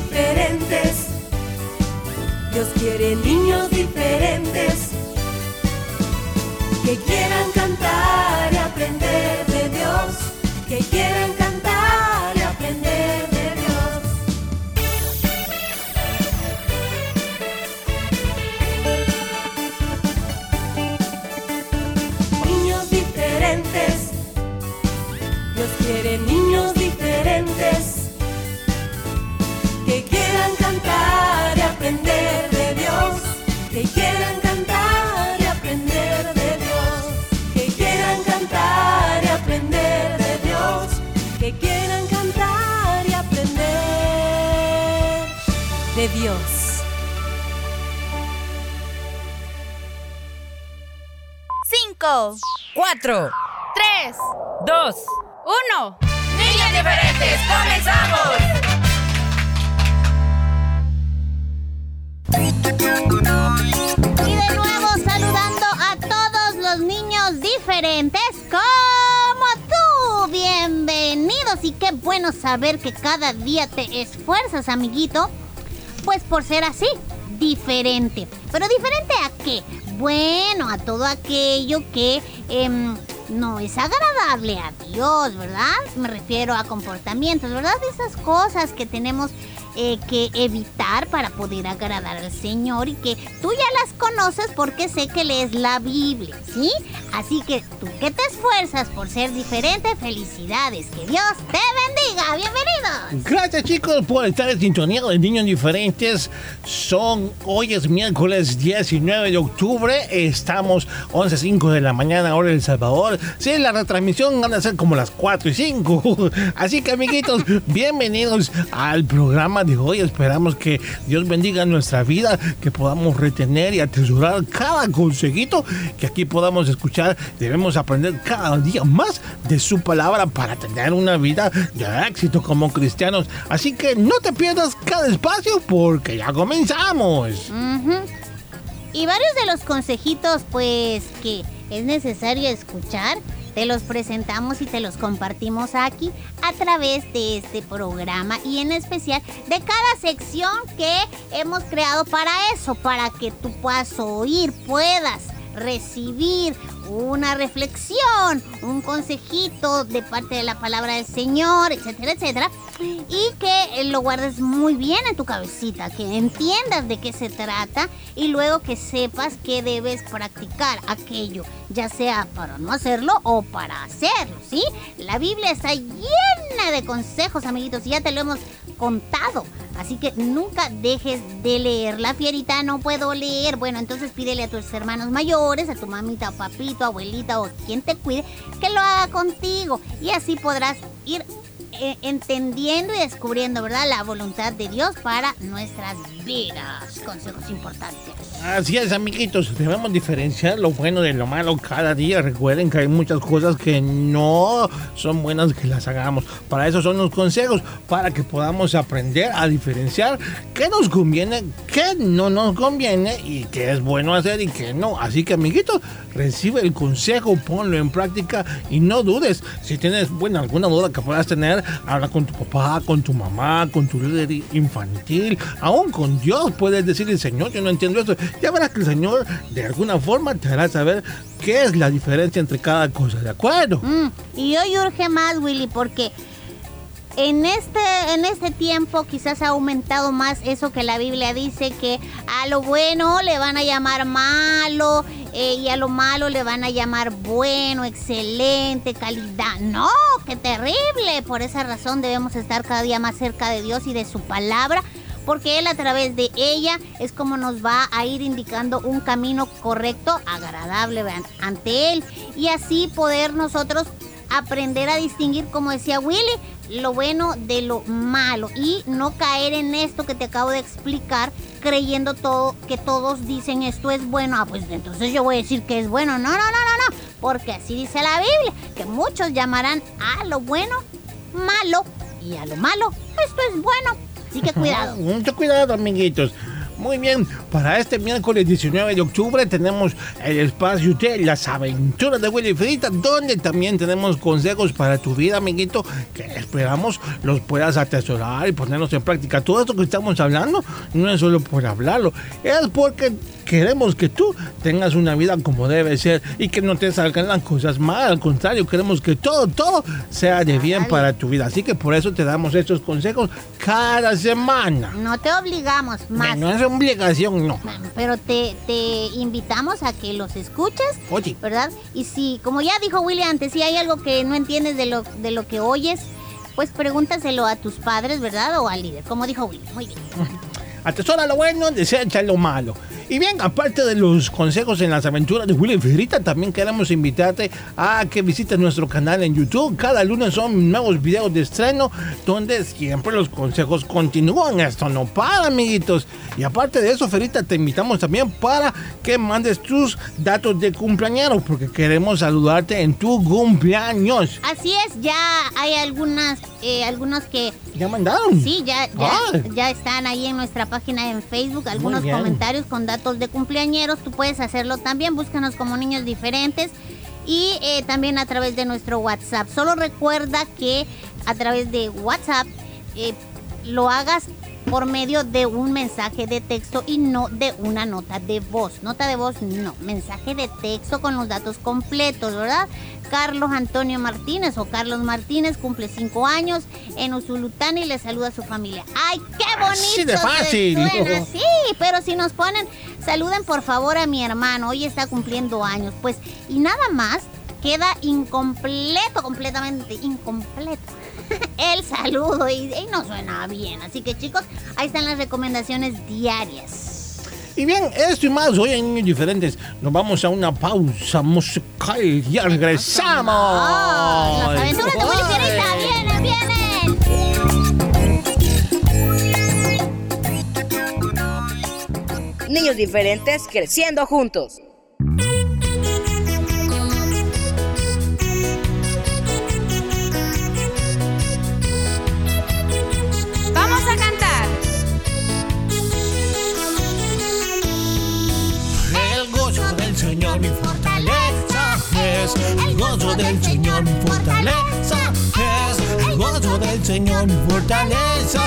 diferentes, Dios quiere niños diferentes que quieran cantar y aprender de Dios, que quieran cantar que quieran cantar y aprender de Dios, que quieran cantar y aprender de Dios, que quieran cantar y aprender de Dios. Cinco, Cuatro, tres, dos, uno. niños diferentes, comenzamos. Bueno saber que cada día te esfuerzas, amiguito. Pues por ser así, diferente. ¿Pero diferente a qué? Bueno, a todo aquello que em, no es agradable a Dios, ¿verdad? Me refiero a comportamientos, ¿verdad? Esas cosas que tenemos eh, que evitar para poder agradar al Señor y que tú ya las conoces porque sé que lees la Biblia, ¿sí? Así que tú que te esfuerzas por ser diferente, felicidades, que Dios te bendiga, bienvenidos. Gracias chicos por estar en sintonía de Niños Diferentes. Son, hoy es miércoles 19 de octubre, estamos 11.05 de la mañana hora El Salvador. Sí, la retransmisión van a ser como las 4 y 5. Así que amiguitos, bienvenidos al programa de hoy. Esperamos que Dios bendiga nuestra vida, que podamos retener y atesorar cada consejito que aquí podamos escuchar. Debemos aprender cada día más de su palabra para tener una vida de éxito como cristianos. Así que no te pierdas cada espacio porque ya comenzamos. Y varios de los consejitos, pues, que es necesario escuchar, te los presentamos y te los compartimos aquí a través de este programa y en especial de cada sección que hemos creado para eso, para que tú puedas oír, puedas recibir una reflexión, un consejito de parte de la palabra del Señor, etcétera, etcétera, y que lo guardes muy bien en tu cabecita, que entiendas de qué se trata y luego que sepas que debes practicar aquello, ya sea para no hacerlo o para hacerlo, ¿sí? La Biblia está llena de consejos, amiguitos, y ya te lo hemos contado. Así que nunca dejes de leer. La fierita no puedo leer. Bueno, entonces pídele a tus hermanos mayores, a tu mamita o papito, abuelita o quien te cuide, que lo haga contigo. Y así podrás ir eh, entendiendo y descubriendo, ¿verdad? La voluntad de Dios para nuestras vidas. Consejos importantes. Así es, amiguitos, debemos diferenciar lo bueno de lo malo cada día. Recuerden que hay muchas cosas que no son buenas que las hagamos. Para eso son los consejos, para que podamos aprender a diferenciar qué nos conviene, qué no nos conviene y qué es bueno hacer y qué no. Así que, amiguitos, recibe el consejo, ponlo en práctica y no dudes. Si tienes, bueno, alguna duda que puedas tener, habla con tu papá, con tu mamá, con tu líder infantil, aún con Dios. Puedes decirle, Señor, yo no entiendo esto. Ya verás que el Señor de alguna forma te hará saber qué es la diferencia entre cada cosa, ¿de acuerdo? Mm, y hoy urge más, Willy, porque en este, en este tiempo quizás ha aumentado más eso que la Biblia dice que a lo bueno le van a llamar malo eh, y a lo malo le van a llamar bueno, excelente, calidad. No, qué terrible. Por esa razón debemos estar cada día más cerca de Dios y de su palabra porque Él a través de ella es como nos va a ir indicando un camino correcto, agradable ante Él y así poder nosotros aprender a distinguir, como decía Willy, lo bueno de lo malo y no caer en esto que te acabo de explicar creyendo todo que todos dicen esto es bueno, ah pues entonces yo voy a decir que es bueno. No, no, no, no, no, porque así dice la Biblia, que muchos llamarán a lo bueno malo y a lo malo esto es bueno. Así que cuidado. Mucho cuidado, amiguitos. Muy bien, para este miércoles 19 de octubre tenemos el espacio de las aventuras de Willy Frita, donde también tenemos consejos para tu vida, amiguito, que esperamos los puedas atesorar y ponerlos en práctica. Todo esto que estamos hablando no es solo por hablarlo, es porque queremos que tú tengas una vida como debe ser y que no te salgan las cosas mal. Al contrario, queremos que todo, todo sea de bien para tu vida. Así que por eso te damos estos consejos cada semana. No te obligamos más. No es obligación, no. Pero te, te invitamos a que los escuches. Oye. ¿Verdad? Y si, como ya dijo Willy antes, si hay algo que no entiendes de lo, de lo que oyes, pues pregúntaselo a tus padres, ¿verdad? O al líder, como dijo Willy. Muy bien. Atesora lo bueno, desecha lo malo. Y bien, aparte de los consejos en las aventuras de Willy Ferrita, también queremos invitarte a que visites nuestro canal en YouTube. Cada lunes son nuevos videos de estreno donde siempre los consejos continúan. Esto no para, amiguitos. Y aparte de eso, Ferita, te invitamos también para que mandes tus datos de cumpleaños porque queremos saludarte en tu cumpleaños. Así es, ya hay algunas, eh, algunos que... ¿Ya mandaron? Sí, ya, ya, están ahí en nuestra página en Facebook, algunos comentarios con datos de cumpleañeros, tú puedes hacerlo también, búscanos como niños diferentes y eh, también a través de nuestro WhatsApp. Solo recuerda que a través de WhatsApp eh, lo hagas por medio de un mensaje de texto y no de una nota de voz. Nota de voz, no. Mensaje de texto con los datos completos, ¿verdad? Carlos Antonio Martínez o Carlos Martínez cumple cinco años en Usulután y le saluda a su familia. ¡Ay, qué bonito! Sí, de fácil. Sí, pero si nos ponen, saluden por favor a mi hermano, hoy está cumpliendo años. Pues, y nada más, queda incompleto, completamente incompleto el saludo y, no suena bien. Así que chicos, ahí están las recomendaciones diarias. Y bien, esto y más hoy en Niños Diferentes. Nos vamos a una pausa musical y regresamos. Oh, las aventuras de Willy vienen, vienen. Niños Diferentes creciendo juntos. Del Señor mi fortaleza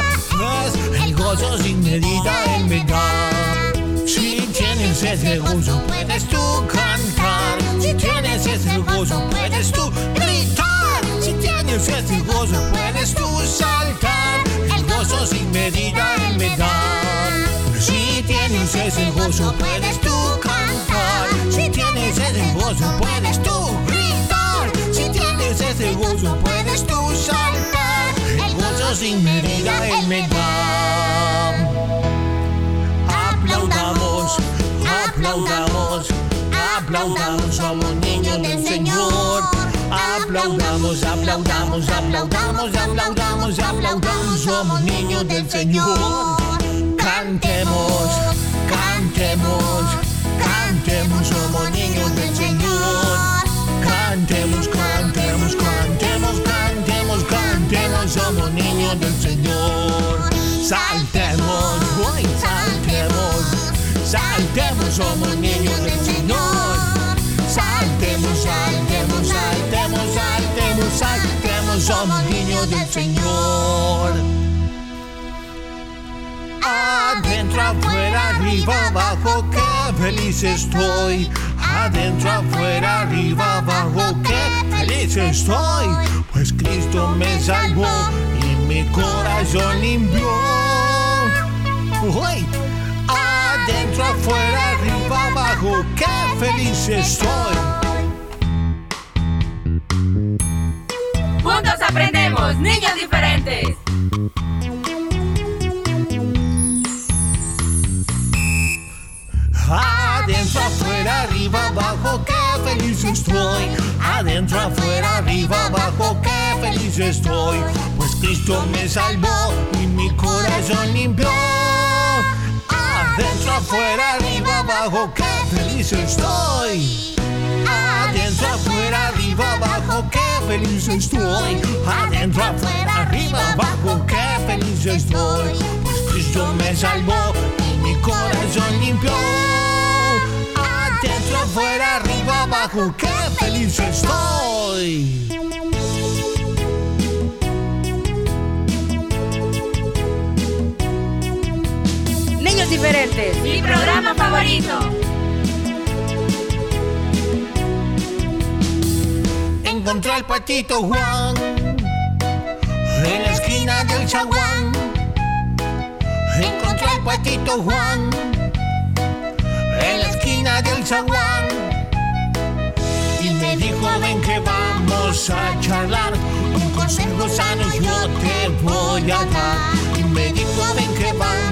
es el gozo sin medida Él me da. Si tienes ese gozo puedes tú cantar, si tienes ese gozo puedes tú gritar, si tienes ese gozo puedes tú saltar, el gozo sin medida Él me da. Si tienes ese gozo puedes tú cantar, si tienes ese gozo puedes tú ese gozo puedes tú saltar. Sin medida Él me da. Aplaudamos, aplaudamos, aplaudamos, somos niños del Señor. Aplaudamos, aplaudamos, aplaudamos, aplaudamos, aplaudamos, somos niños del Señor. Cantemos, cantemos, cantemos, somos niños del Señor. Cantemos, cantemos, cantemos, del Señor. Saltemos, hoy saltemos, saltemos, somos niños del Señor. Saltemos, saltemos, saltemos, saltemos, saltemos, somos niños del Señor. Adentro, afuera, arriba, abajo, qué feliz estoy adentro, afuera, arriba, abajo, qué feliz estoy, pues Cristo me salvó mi corazón limpió. Uy. Adentro, afuera, arriba, abajo, qué feliz estoy. Juntos aprendemos, niños diferentes. Adentro, afuera, arriba, abajo, qué feliz estoy. Adentro, afuera, arriba, abajo, qué feliz estoy Cristo me salvó y mi corazón limpió. Adentro, afuera, arriba, abajo, qué feliz estoy. Adentro, afuera, arriba, abajo, qué feliz estoy. Adentro, afuera, arriba, abajo, qué feliz estoy. Cristo me salvó y mi corazón limpió. Adentro, afuera, arriba, abajo, qué feliz estoy. Diferentes. Mi programa favorito. Encontré al patito Juan en la esquina del zaguán. Encontré al patito Juan en la esquina del zaguán. Y me dijo, ven que vamos a charlar. Un consejo sano yo te voy a dar. Y me dijo, ven que vamos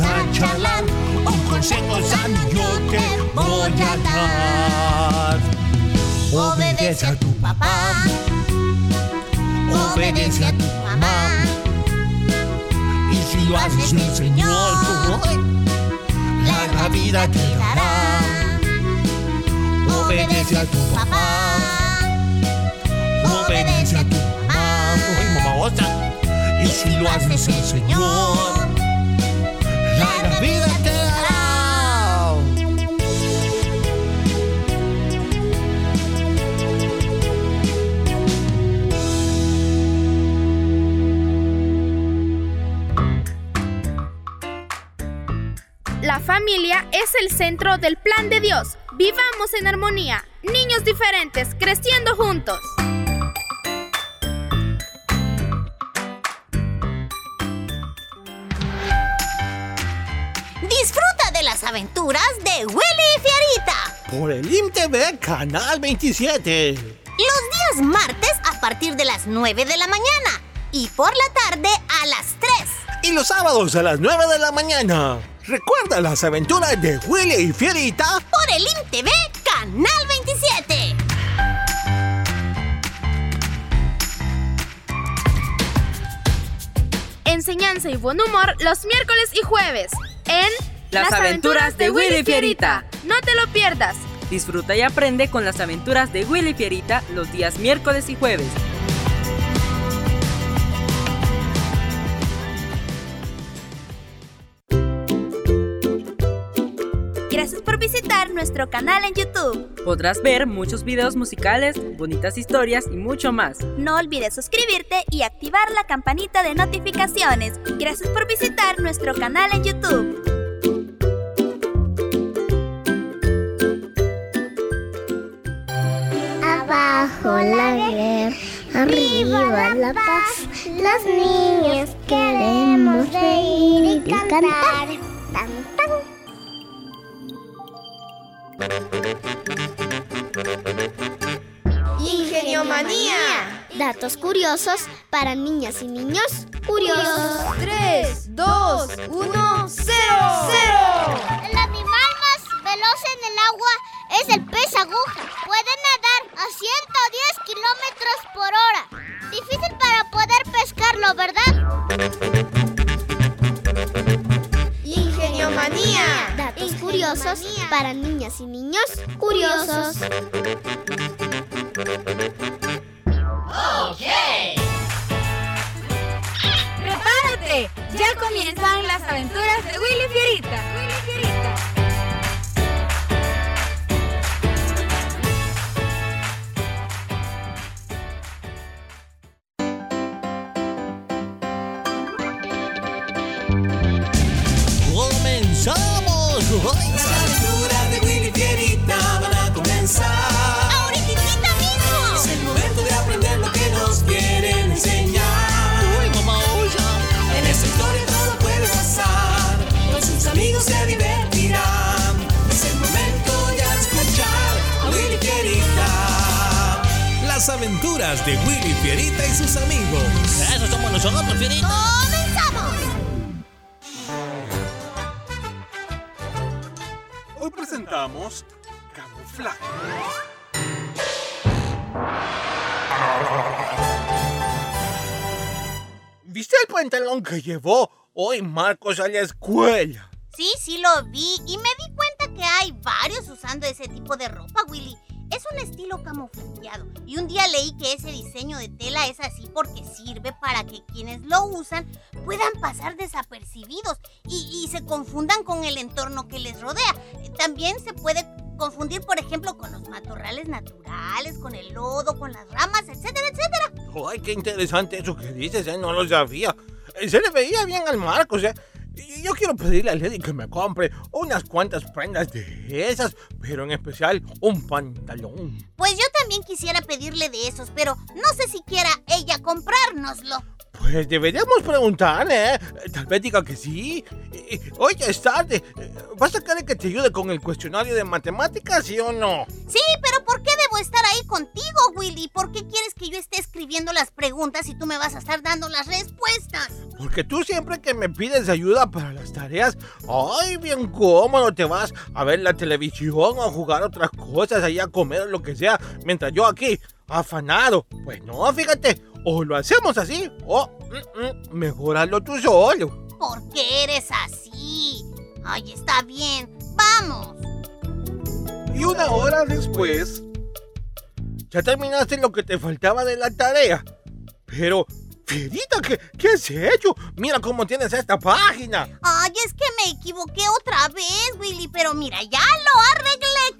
a charlar. Un consejo sano yo te voy a dar. Obedece a tu papá. Obedece a tu mamá. Y si lo haces el Señor, larga vida te dará. Obedece a tu papá. Obedece a tu mamá. Y si lo haces el Señor, familia es el centro del plan de Dios. Vivamos en armonía. Niños diferentes, creciendo juntos. Disfruta de las aventuras de Willy y Fierita. Por el IMTV Canal 27. Los días martes a partir de las 9 de la mañana y por la tarde a las 3. Y los sábados a las 9 de la mañana. Recuerda las aventuras de Willy y Fierita. Por el IMTV Canal 27. Enseñanza y buen humor los miércoles y jueves en Las aventuras de Willy Fierita. No te lo pierdas. Disfruta y aprende con las aventuras de Willy Fierita los días miércoles y jueves. Por visitar nuestro canal en YouTube. Podrás ver muchos videos musicales, bonitas historias y mucho más. No olvides suscribirte y activar la campanita de notificaciones. Gracias por visitar nuestro canal en YouTube. Abajo la guerra, arriba la paz. Los niños queremos reír y cantar. Tan, tan. Ingenio Manía. Datos curiosos para niñas y niños curiosos. 3, 2, 1, 0. 0. El animal más veloz en el agua es el pez aguja. Puede nadar a 110 kilómetros por hora. Difícil para poder pescarlo, ¿verdad? Curiosos para niñas y niños curiosos. ¡Prepárate! Ya comienzan las aventuras de Willy Fierita. aventuras de Willy Fierita y sus amigos. Eso somos nosotros, Fierita. ¡Comenzamos! Hoy presentamos Camuflaje. ¿Viste el pantalón que llevó hoy Marcos a la escuela? Sí, sí lo vi y me di cuenta que hay varios usando ese tipo de ropa, Willy. Es un estilo camuflajeado y un día leí que ese diseño de tela es así porque sirve para que quienes lo usan puedan pasar desapercibidos y, y se confundan con el entorno que les rodea. También se puede confundir, por ejemplo, con los matorrales naturales, con el lodo, con las ramas, etcétera, etcétera. Ay, qué interesante eso que dices, ¿eh? No lo sabía. Eh, Se le veía bien al Marcos, ¿eh? Yo quiero pedirle a Lady que me compre unas cuantas prendas de esas, pero en especial un pantalón. Pues yo también quisiera pedirle de esos, pero no sé si quiera ella comprárnoslo. Pues deberíamos preguntarle, ¿eh? Tal vez diga que sí. Ya es tarde. ¿Vas a querer que te ayude con el cuestionario de matemáticas, sí o no? Sí, pero ¿por qué debo estar ahí contigo, Willy? ¿Por qué quieres que yo esté escribiendo las preguntas y tú me vas a estar dando las respuestas? Porque tú siempre que me pides ayuda para las tareas, ay, bien cómodo te vas a ver la televisión o a jugar otras cosas, ahí a comer o lo que sea, mientras yo aquí, afanado. Pues no, fíjate, o lo hacemos así, o mm, mm, mejor hazlo tú solo. ¿Por qué eres así? Ay, está bien. Vamos. Y una hora después, ya terminaste lo que te faltaba de la tarea. Pero, Fierita, ¿qué, qué has hecho? Mira cómo tienes esta página. Ay, es que me equivoqué otra vez, Willy, pero mira, ya lo arreglé,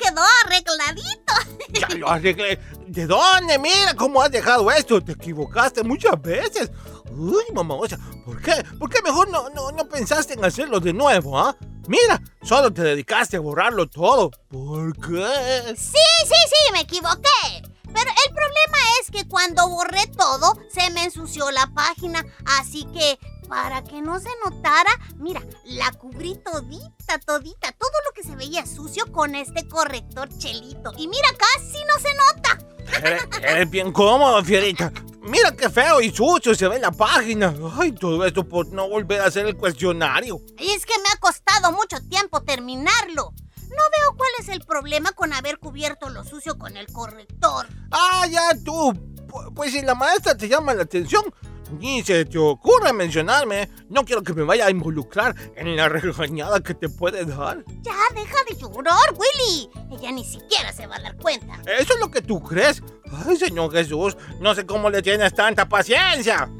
arreglé. ¿De dónde? Mira cómo has dejado esto. Te equivocaste muchas veces. Uy, mamá, o sea, ¿por qué? ¿Por qué mejor no, no, no pensaste en hacerlo de nuevo, ah? Mira, solo te dedicaste a borrarlo todo. ¿Por qué? Sí, sí, sí, me equivoqué. Pero el problema es que cuando borré todo, se me ensució la página. Así que, para que no se notara, mira, la cubrí todita, todita, todo lo que se veía sucio con este corrector chelito. Y mira, casi no se nota. Eres, eres bien cómodo, Fierita. Mira qué feo y sucio se ve la página. Ay, todo esto por no volver a hacer el cuestionario. Y es que me ha costado mucho tiempo terminarlo. No veo cuál es el problema con haber cubierto lo sucio con el corrector. Ah, ya tú. Pu- Pues si la maestra te llama la atención, ni se te ocurre mencionarme. No quiero que me vaya a involucrar en la regañada que te puede dar. Ya, deja de llorar, Willy. Ella ni siquiera se va a dar cuenta. Eso es lo que tú crees. Ay, Señor Jesús, no sé cómo le tienes tanta paciencia.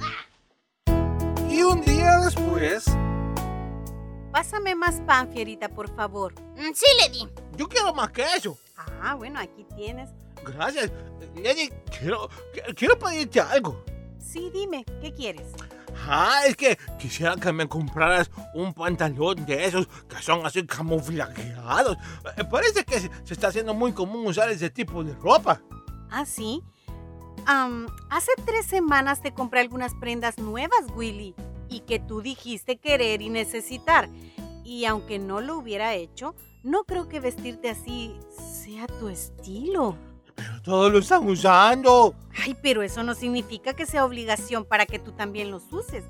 Y un día después, Pásame más pan, Fierita, por favor. Mm, Sí, le di. yo quiero más que eso. Ah, bueno, aquí tienes. Gracias. Lady, quiero, qu- quiero pedirte algo. Sí, dime, ¿qué quieres? Ah, es que quisiera que me compraras un pantalón de esos que son así camuflajeados. Eh, Parece que se está haciendo muy común usar ese tipo de ropa. Ah, sí. Am, hace tres semanas te compré algunas prendas nuevas, Willy, y que tú dijiste querer y necesitar. Y aunque no lo hubiera hecho, no creo que vestirte así sea tu estilo. Pero todos lo están usando. Ay, pero eso no significa que sea obligación para que tú también los uses.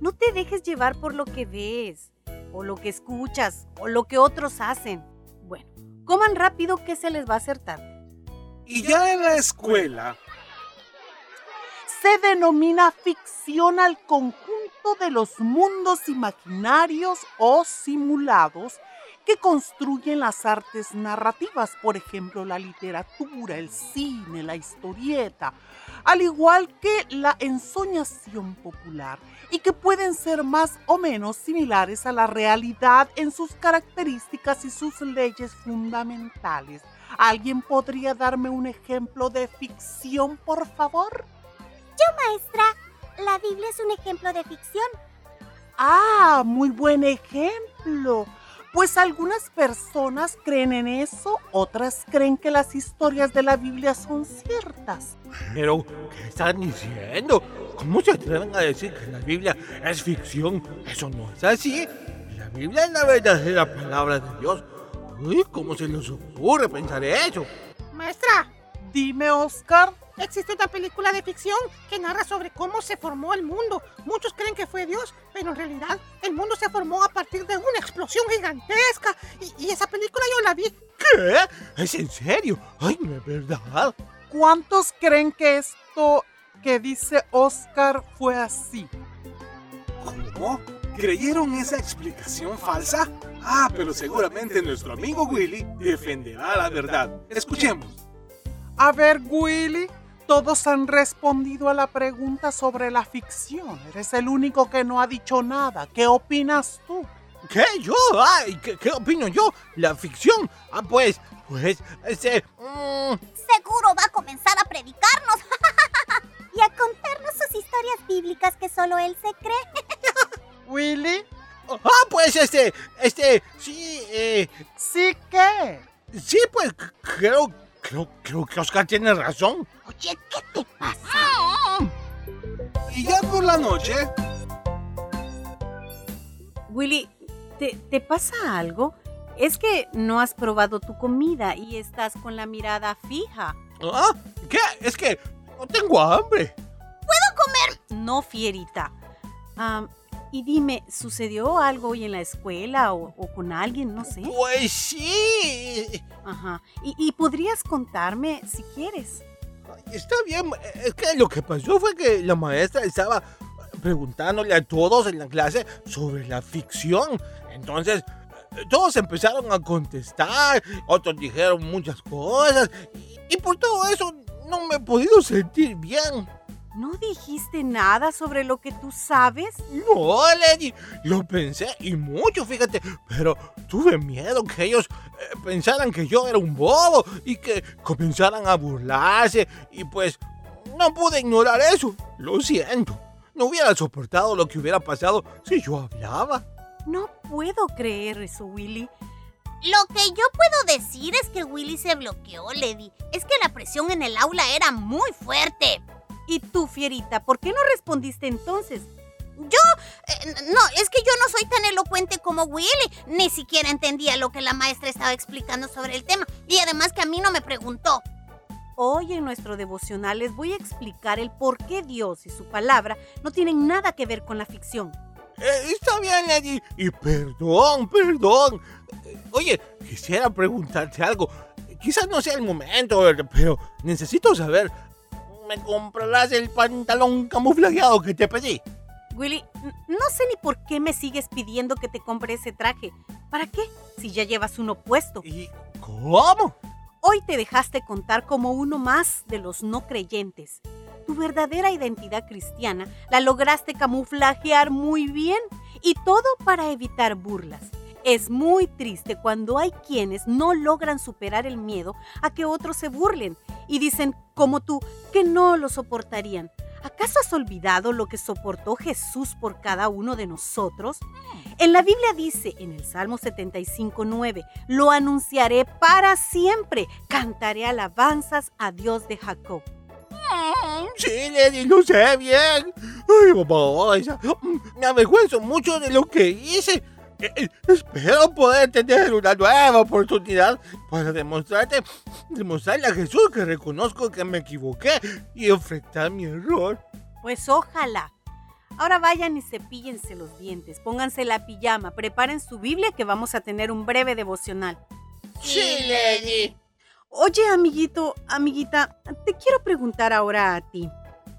No te dejes llevar por lo que ves, o lo que escuchas, o lo que otros hacen. Bueno, coman rápido que se les va a hacer tarde. Y ya en la escuela, se denomina ficción al conjunto de los mundos imaginarios o simulados que construyen las artes narrativas, por ejemplo, la literatura, el cine, la historieta, al igual que la ensoñación popular, y que pueden ser más o menos similares a la realidad en sus características y sus leyes fundamentales. ¿Alguien podría darme un ejemplo de ficción, por favor? Maestra, la Biblia es un ejemplo de ficción. Ah, muy buen ejemplo. Pues algunas personas creen en eso, otras creen que las historias de la Biblia son ciertas. Pero, ¿qué están diciendo? ¿Cómo se atreven a decir que la Biblia es ficción? Eso no es así. La Biblia es la verdadera palabra de Dios. Uy, ¿cómo se les ocurre pensar eso? Maestra, Dime, Oscar. Existe una película de ficción que narra sobre cómo se formó el mundo. Muchos creen que fue Dios, pero en realidad el mundo se formó a partir de una explosión gigantesca. Y, y esa película yo la vi. ¿Qué? ¿Es en serio? Ay, no es verdad. ¿Cuántos creen que esto que dice Oscar fue así? ¿Cómo? ¿Creyeron esa explicación falsa? Ah, pero seguramente nuestro amigo Willy defenderá la verdad. Escuchemos. A ver, Willy, todos han respondido a la pregunta sobre la ficción. Eres el único que no ha dicho nada. ¿Qué opinas tú? ¿Qué? ¿Yo? Ay, ¿qué, qué opino yo? La ficción. Ah, pues, pues, este... mm, Seguro va a comenzar a predicarnos y a contarnos sus historias bíblicas que solo él se cree. Willy, ah, pues, este, este, sí, eh, ¿sí qué? sí, pues, creo, creo, creo que Oscar tiene razón. Oye, ¿qué te pasa? Y ya por la noche, Willy, ¿te, te pasa algo? Es que no has probado tu comida y estás con la mirada fija. Ah, ¿qué? Es que no tengo hambre. No, fierita. Am, y dime, ¿sucedió algo hoy en la escuela o, o con alguien? No sé. Pues sí. Ajá. Y, y podrías contarme si quieres. Está bien, es que lo que pasó fue que la maestra estaba preguntándole a todos en la clase sobre la ficción. Entonces, todos empezaron a contestar, otros dijeron muchas cosas, y, y por todo eso no me he podido sentir bien. ¿No dijiste nada sobre lo que tú sabes? No, Lady, lo pensé y mucho, fíjate, pero tuve miedo que ellos eh, pensaran que yo era un bobo y que comenzaran a burlarse y pues no pude ignorar eso. Lo siento, no hubiera soportado lo que hubiera pasado si yo hablaba. No puedo creer eso, Willy. Lo que yo puedo decir es que Willy se bloqueó, Lady. Es que la presión en el aula era muy fuerte. ¿Y tú, fierita, por qué no respondiste entonces? Yo, eh, no, es que yo no soy tan elocuente como Willy. Ni siquiera entendía lo que la maestra estaba explicando sobre el tema. Y además que a mí no me preguntó. Hoy en nuestro devocional les voy a explicar el por qué Dios y su palabra no tienen nada que ver con la ficción. Eh, está bien, Lady, y perdón, perdón. Oye, quisiera preguntarte algo. Quizás no sea el momento, pero necesito saber. ¿Me comprarás el pantalón camuflajeado que te pedí? Willy, no sé ni por qué me sigues pidiendo que te compre ese traje. ¿Para qué? Si ya llevas uno puesto. ¿Y cómo? Hoy te dejaste contar como uno más de los no creyentes. Tu verdadera identidad cristiana la lograste camuflajear muy bien y todo para evitar burlas. Es muy triste cuando hay quienes no logran superar el miedo a que otros se burlen y dicen, como tú, que no lo soportarían. ¿Acaso has olvidado lo que soportó Jesús por cada uno de nosotros? En la Biblia dice en el Salmo 75.9, lo anunciaré para siempre, cantaré alabanzas a Dios de Jacob. Sí, Lady, lo sé bien. Ay, babosa. Me avergüenzo mucho de lo que hice. Eh, eh, Espero poder tener una nueva oportunidad para demostrarte, demostrarle a Jesús que reconozco que me equivoqué y enfrentar mi error. Pues ojalá. Ahora vayan y cepíllense los dientes, pónganse la pijama, preparen su Biblia que vamos a tener un breve devocional. Sí, Lady. Oye, amiguito, amiguita, te quiero preguntar ahora a ti.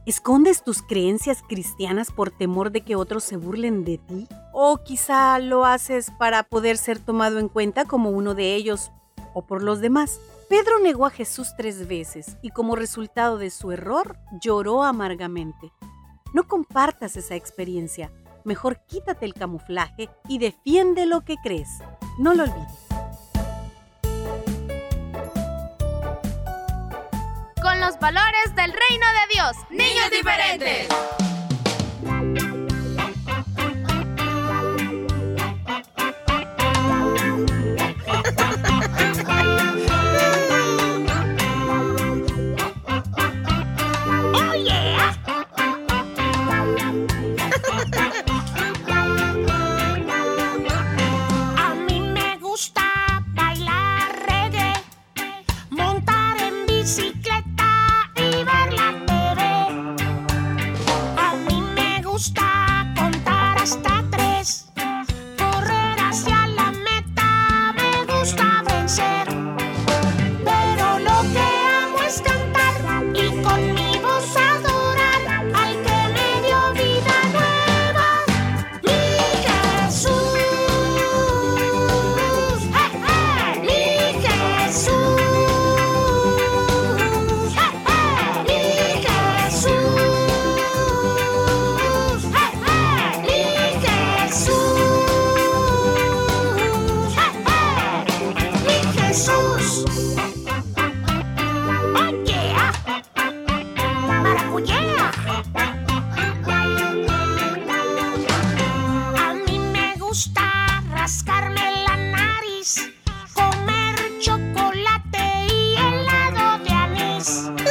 ¿Escondes tus creencias cristianas por temor de que otros se burlen de ti? ¿O quizá lo haces para poder ser tomado en cuenta como uno de ellos o por los demás? Pedro negó a Jesús tres veces y como resultado de su error lloró amargamente. No compartas esa experiencia. Mejor quítate el camuflaje y defiende lo que crees. No lo olvides. Los valores del reino de Dios. Niños diferentes.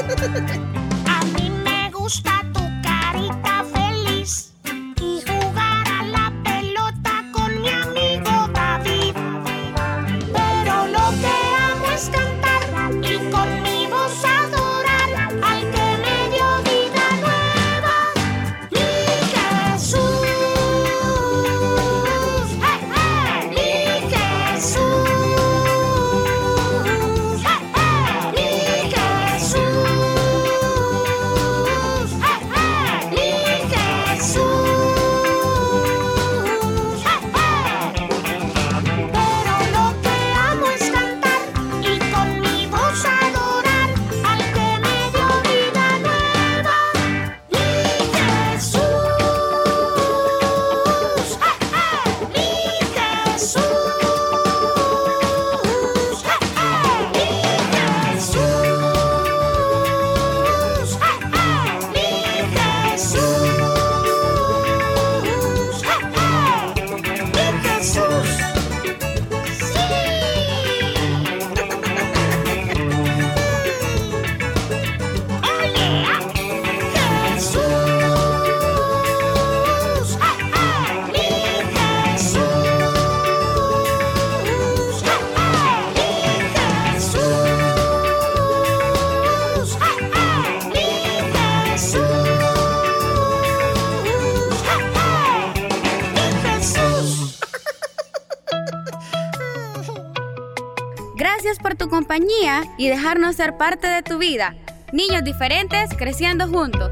A mí me gusta y dejarnos ser parte de tu vida. Niños diferentes creciendo juntos.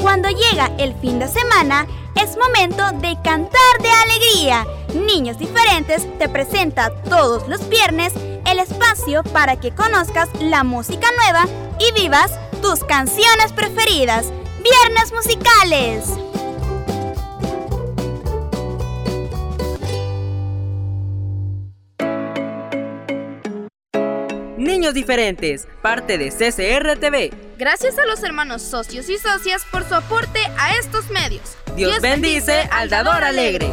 Cuando llega el fin de semana, es momento de cantar de alegría. Niños Diferentes te presenta todos los viernes el espacio para que conozcas la música nueva y vivas tus canciones preferidas. Viernes musicales. Niños diferentes, parte de CCR TV. Gracias a los hermanos socios y socias por su aporte a estos medios. Dios, bendice al dador alegre.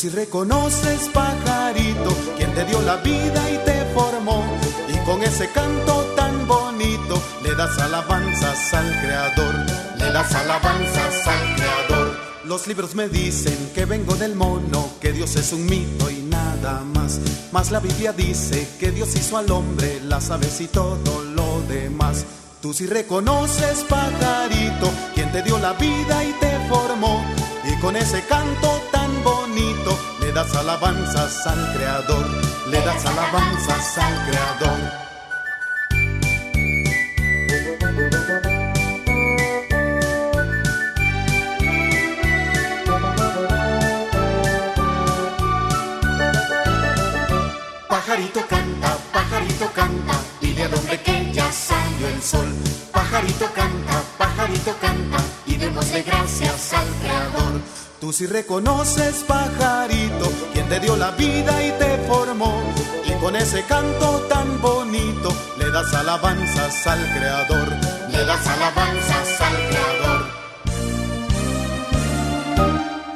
Si reconoces, pajarito, quien te dio la vida y te formó. Y con ese canto tan bonito, le das alabanzas al creador. Le das alabanzas al creador. Los libros me dicen que vengo del mono, que Dios es un mito y nada más. Mas la Biblia dice que Dios hizo al hombre, las aves y todo lo demás. Tú si reconoces, pajarito, quien te dio la vida y te formó. Y con ese canto tan le das alabanzas al Creador, le das alabanzas al Creador. Pajarito canta, pajarito canta, dile al hombre que ya salió el sol. Pajarito canta, pajarito canta, y démosle gracias al creador. Si reconoces, pajarito, quien te dio la vida y te formó. Y con ese canto tan bonito, le das alabanzas al Creador, le das alabanzas al Creador.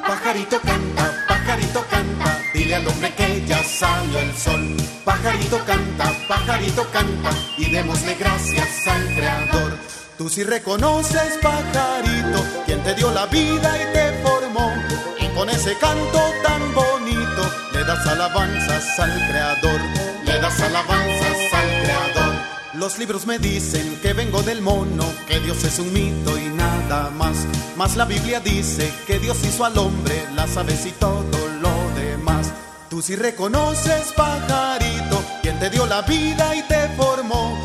Pajarito canta, pajarito canta, dile al hombre que ya salió el sol. Pajarito canta, pajarito canta, y démosle gracias al creador. Tú si reconoces, pajarito, quien te dio la vida y te formó. Y con ese canto tan bonito, le das alabanzas al Creador, le das alabanzas al Creador. Los libros me dicen que vengo del mono, que Dios es un mito y nada más. Mas la Biblia dice que Dios hizo al hombre, las aves y todo lo demás. Tú si reconoces, pajarito, quien te dio la vida y te formó.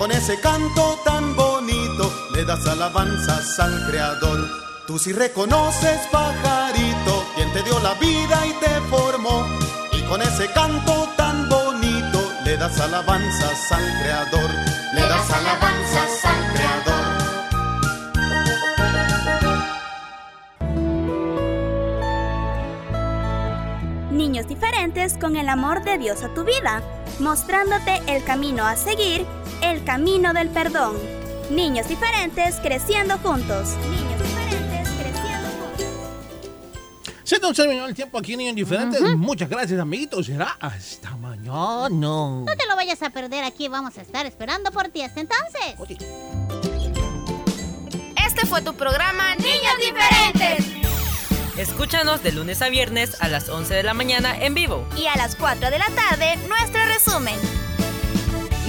Con ese canto tan bonito le das alabanzas al Creador. Tú sí reconoces, pajarito, quien te dio la vida y te formó. Y con ese canto tan bonito le das alabanzas al Creador. Le das alabanzas al Creador. Niños diferentes con el amor de Dios a tu vida, mostrándote el camino a seguir, el camino del perdón. Niños diferentes creciendo juntos. Niños diferentes creciendo juntos. Se nos terminó el tiempo aquí, niños diferentes. Muchas gracias, amiguitos. Será hasta mañana. No te lo vayas a perder aquí, vamos a estar esperando por ti hasta entonces. Este fue tu programa Niños Diferentes. Escúchanos de lunes a viernes a las 11 de la mañana en vivo. Y a las 4 de la tarde, nuestro resumen.